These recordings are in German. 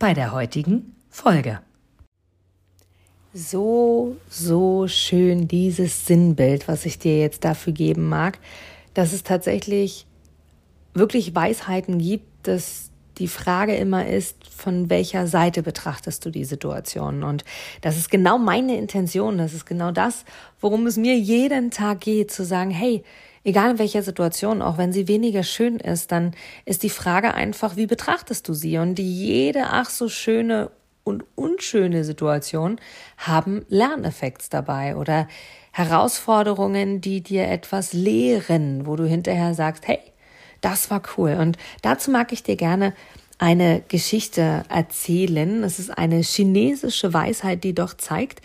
bei der heutigen Folge. So, so schön dieses Sinnbild, was ich dir jetzt dafür geben mag, dass es tatsächlich wirklich Weisheiten gibt, dass die Frage immer ist, von welcher Seite betrachtest du die Situation? Und das ist genau meine Intention, das ist genau das, worum es mir jeden Tag geht, zu sagen, hey, Egal in welcher Situation, auch wenn sie weniger schön ist, dann ist die Frage einfach, wie betrachtest du sie? Und jede ach so schöne und unschöne Situation haben Lerneffekts dabei oder Herausforderungen, die dir etwas lehren, wo du hinterher sagst, hey, das war cool. Und dazu mag ich dir gerne eine Geschichte erzählen. Es ist eine chinesische Weisheit, die doch zeigt,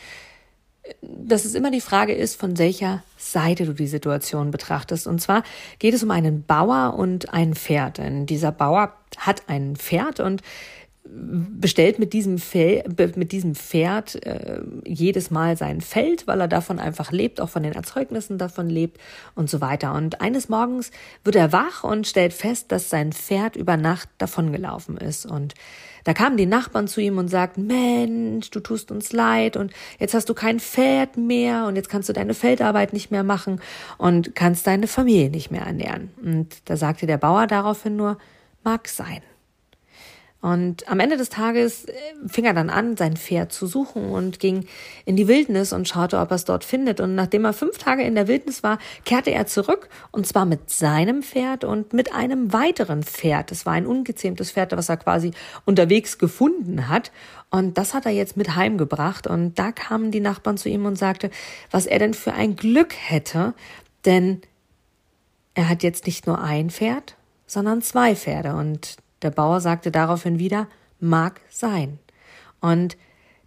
dass es immer die Frage ist, von welcher Seite du die Situation betrachtest. Und zwar geht es um einen Bauer und ein Pferd. Denn dieser Bauer hat ein Pferd und bestellt mit diesem, Fel mit diesem Pferd äh, jedes Mal sein Feld, weil er davon einfach lebt, auch von den Erzeugnissen davon lebt und so weiter. Und eines Morgens wird er wach und stellt fest, dass sein Pferd über Nacht davongelaufen ist. Und da kamen die Nachbarn zu ihm und sagten, Mensch, du tust uns leid und jetzt hast du kein Pferd mehr und jetzt kannst du deine Feldarbeit nicht mehr machen und kannst deine Familie nicht mehr ernähren. Und da sagte der Bauer daraufhin nur, mag sein. Und am Ende des Tages äh, fing er dann an, sein Pferd zu suchen und ging in die Wildnis und schaute, ob er es dort findet. Und nachdem er fünf Tage in der Wildnis war, kehrte er zurück und zwar mit seinem Pferd und mit einem weiteren Pferd. Es war ein ungezähmtes Pferd, was er quasi unterwegs gefunden hat. Und das hat er jetzt mit heimgebracht. Und da kamen die Nachbarn zu ihm und sagte, was er denn für ein Glück hätte, denn er hat jetzt nicht nur ein Pferd, sondern zwei Pferde. Und der Bauer sagte daraufhin wieder, mag sein. Und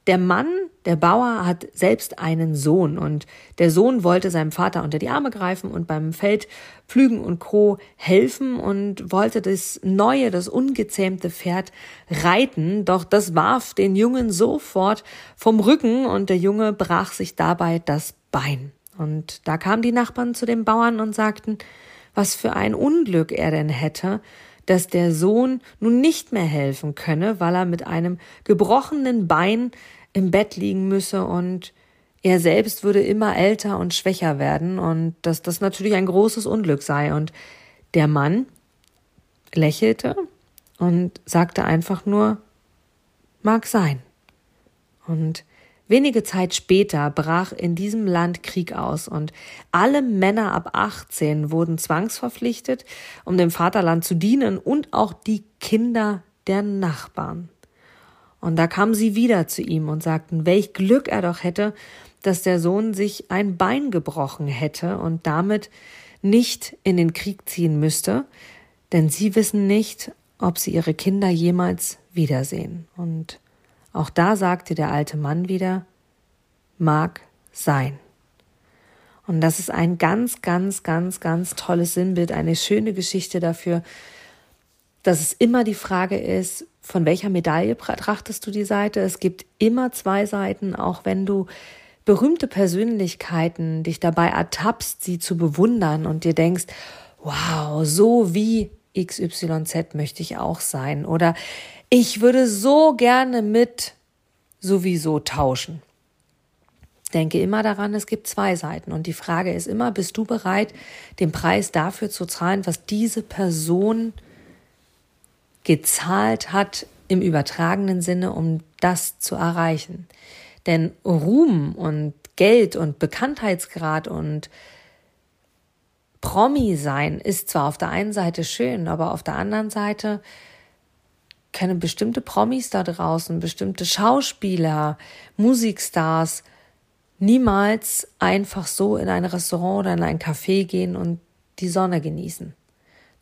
der Mann, der Bauer, hat selbst einen Sohn und der Sohn wollte seinem Vater unter die Arme greifen und beim Feldpflügen und Co. helfen und wollte das neue, das ungezähmte Pferd reiten, doch das warf den Jungen sofort vom Rücken und der Junge brach sich dabei das Bein. Und da kamen die Nachbarn zu dem Bauern und sagten, was für ein Unglück er denn hätte, dass der Sohn nun nicht mehr helfen könne, weil er mit einem gebrochenen Bein im Bett liegen müsse und er selbst würde immer älter und schwächer werden und dass das natürlich ein großes Unglück sei. Und der Mann lächelte und sagte einfach nur, mag sein. Und Wenige Zeit später brach in diesem Land Krieg aus und alle Männer ab 18 wurden zwangsverpflichtet, um dem Vaterland zu dienen und auch die Kinder der Nachbarn. Und da kamen sie wieder zu ihm und sagten, welch Glück er doch hätte, dass der Sohn sich ein Bein gebrochen hätte und damit nicht in den Krieg ziehen müsste, denn sie wissen nicht, ob sie ihre Kinder jemals wiedersehen. Und auch da sagte der alte Mann wieder, mag sein. Und das ist ein ganz, ganz, ganz, ganz tolles Sinnbild, eine schöne Geschichte dafür, dass es immer die Frage ist, von welcher Medaille betrachtest du die Seite? Es gibt immer zwei Seiten, auch wenn du berühmte Persönlichkeiten dich dabei ertappst, sie zu bewundern und dir denkst, wow, so wie XYZ möchte ich auch sein. Oder ich würde so gerne mit sowieso tauschen. Denke immer daran, es gibt zwei Seiten. Und die Frage ist immer, bist du bereit, den Preis dafür zu zahlen, was diese Person gezahlt hat im übertragenen Sinne, um das zu erreichen? Denn Ruhm und Geld und Bekanntheitsgrad und Promi sein ist zwar auf der einen Seite schön, aber auf der anderen Seite können bestimmte Promis da draußen, bestimmte Schauspieler, Musikstars niemals einfach so in ein Restaurant oder in ein Café gehen und die Sonne genießen.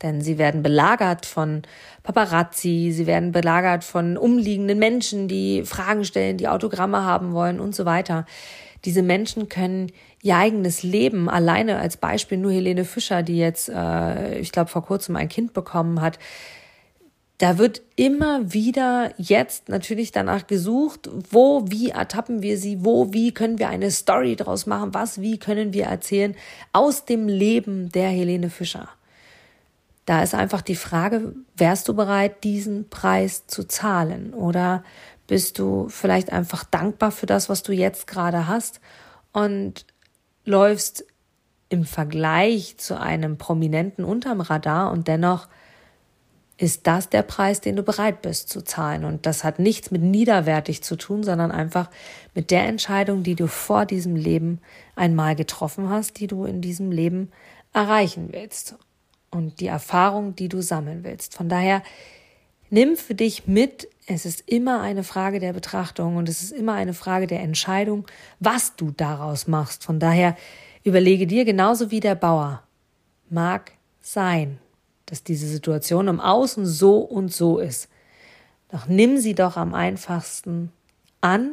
Denn sie werden belagert von Paparazzi, sie werden belagert von umliegenden Menschen, die Fragen stellen, die Autogramme haben wollen und so weiter. Diese Menschen können ihr eigenes Leben alleine als Beispiel nur Helene Fischer, die jetzt, äh, ich glaube, vor kurzem ein Kind bekommen hat, da wird immer wieder jetzt natürlich danach gesucht, wo, wie ertappen wir sie, wo, wie können wir eine Story draus machen, was, wie können wir erzählen aus dem Leben der Helene Fischer. Da ist einfach die Frage, wärst du bereit, diesen Preis zu zahlen oder bist du vielleicht einfach dankbar für das, was du jetzt gerade hast und läufst im Vergleich zu einem Prominenten unterm Radar und dennoch ist das der Preis, den du bereit bist zu zahlen. Und das hat nichts mit niederwertig zu tun, sondern einfach mit der Entscheidung, die du vor diesem Leben einmal getroffen hast, die du in diesem Leben erreichen willst. Und die Erfahrung, die du sammeln willst. Von daher, nimm für dich mit, es ist immer eine Frage der Betrachtung und es ist immer eine Frage der Entscheidung, was du daraus machst. Von daher, überlege dir genauso wie der Bauer, mag sein, dass diese Situation im Außen so und so ist. Doch nimm sie doch am einfachsten an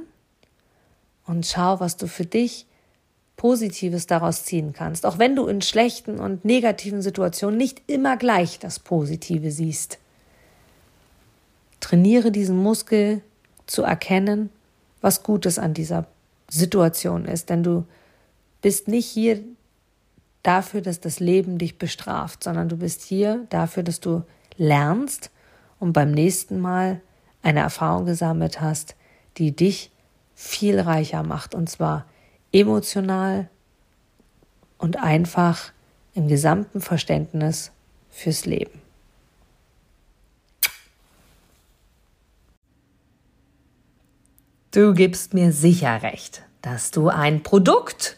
und schau, was du für dich Positives daraus ziehen kannst, auch wenn du in schlechten und negativen Situationen nicht immer gleich das Positive siehst. Trainiere diesen Muskel zu erkennen, was Gutes an dieser Situation ist, denn du bist nicht hier dafür, dass das Leben dich bestraft, sondern du bist hier dafür, dass du lernst und beim nächsten Mal eine Erfahrung gesammelt hast, die dich viel reicher macht und zwar emotional und einfach im gesamten Verständnis fürs Leben. Du gibst mir sicher recht, dass du ein Produkt